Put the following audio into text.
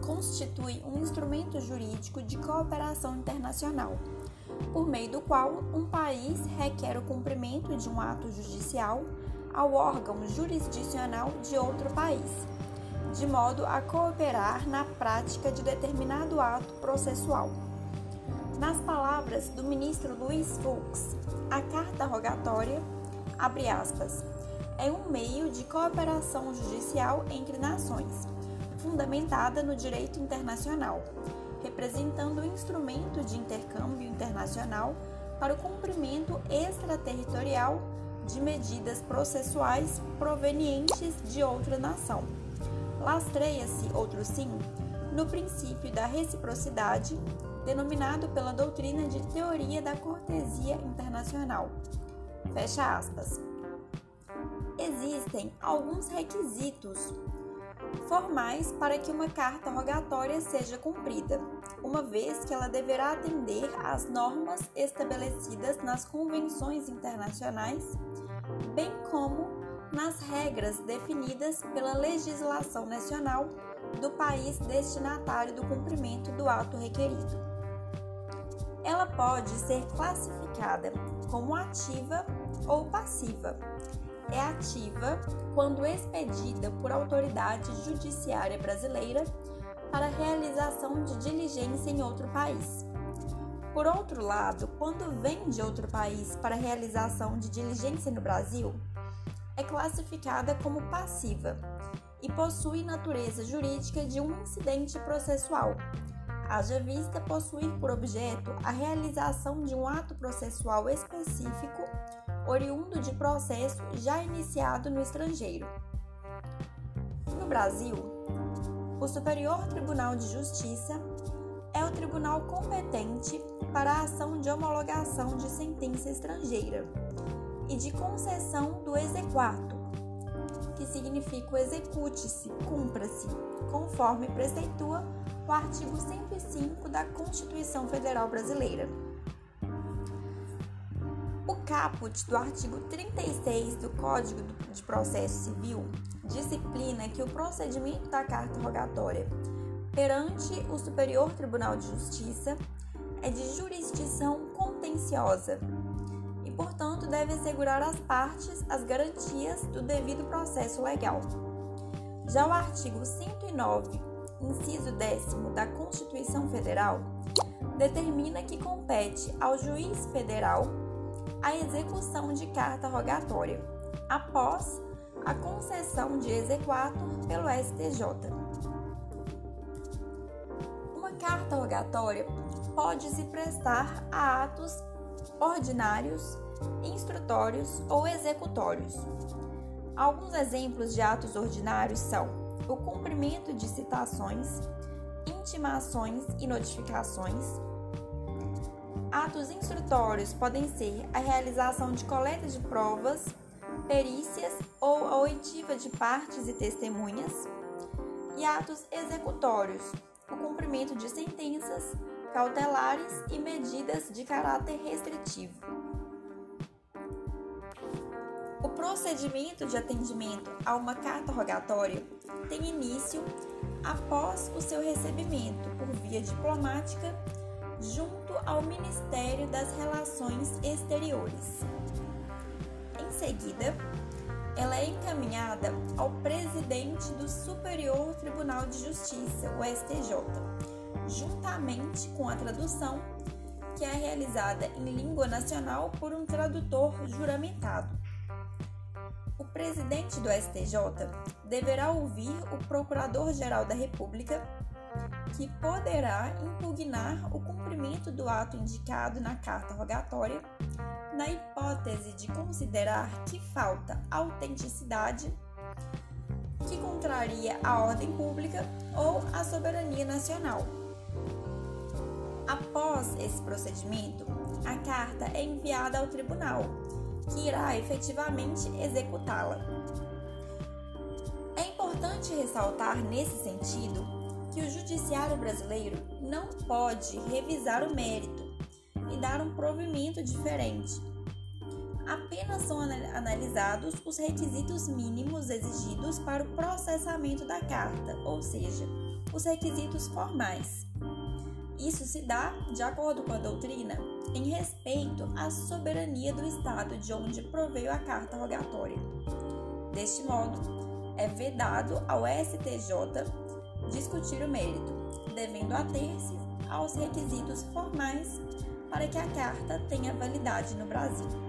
constitui um instrumento jurídico de cooperação internacional, por meio do qual um país requer o cumprimento de um ato judicial ao órgão jurisdicional de outro país, de modo a cooperar na prática de determinado ato processual. Nas palavras do ministro Luiz Fux, a carta rogatória, abre aspas, é um meio de cooperação judicial entre nações, fundamentada no direito internacional, representando o instrumento de intercâmbio internacional para o cumprimento extraterritorial de medidas processuais provenientes de outra nação. Lastreia-se, outro sim, no princípio da reciprocidade, denominado pela doutrina de teoria da cortesia internacional. Fecha aspas existem alguns requisitos formais para que uma carta rogatória seja cumprida, uma vez que ela deverá atender às normas estabelecidas nas convenções internacionais, bem como nas regras definidas pela legislação nacional do país destinatário do cumprimento do ato requerido. Ela pode ser classificada como ativa ou passiva, é ativa quando expedida por autoridade judiciária brasileira para realização de diligência em outro país. Por outro lado, quando vem de outro país para realização de diligência no Brasil, é classificada como passiva e possui natureza jurídica de um incidente processual. Haja vista possuir por objeto a realização de um ato processual específico oriundo de processo já iniciado no estrangeiro. No Brasil, o Superior Tribunal de Justiça é o tribunal competente para a ação de homologação de sentença estrangeira e de concessão do exequato, que significa o execute-se, cumpra-se, conforme preceitua o artigo 105 da Constituição Federal Brasileira caput do artigo 36 do Código de Processo Civil disciplina que o procedimento da carta rogatória perante o Superior Tribunal de Justiça é de jurisdição contenciosa e, portanto, deve assegurar às partes as garantias do devido processo legal. Já o artigo 109, inciso 10 da Constituição Federal, determina que compete ao juiz federal a execução de carta rogatória, após a concessão de exequatur pelo STJ. Uma carta rogatória pode se prestar a atos ordinários, instrutórios ou executórios. Alguns exemplos de atos ordinários são o cumprimento de citações, intimações e notificações, Atos instrutórios podem ser a realização de coleta de provas, perícias ou a oitiva de partes e testemunhas, e atos executórios, o cumprimento de sentenças cautelares e medidas de caráter restritivo. Procedimento de atendimento a uma carta rogatória tem início após o seu recebimento por via diplomática junto ao Ministério das Relações Exteriores. Em seguida, ela é encaminhada ao presidente do Superior Tribunal de Justiça, o STJ, juntamente com a tradução, que é realizada em língua nacional por um tradutor juramentado. O presidente do STJ deverá ouvir o Procurador-Geral da República que poderá impugnar o cumprimento do ato indicado na carta rogatória, na hipótese de considerar que falta autenticidade, que contraria a ordem pública ou a soberania nacional. Após esse procedimento, a carta é enviada ao tribunal, que irá efetivamente executá-la. É importante ressaltar nesse sentido que o judiciário brasileiro não pode revisar o mérito e dar um provimento diferente. apenas são analisados os requisitos mínimos exigidos para o processamento da carta, ou seja, os requisitos formais. Isso se dá, de acordo com a doutrina, em respeito à soberania do Estado de onde proveio a carta rogatória. Deste modo, é vedado ao STJ discutir o mérito, devendo ater-se aos requisitos formais para que a carta tenha validade no Brasil.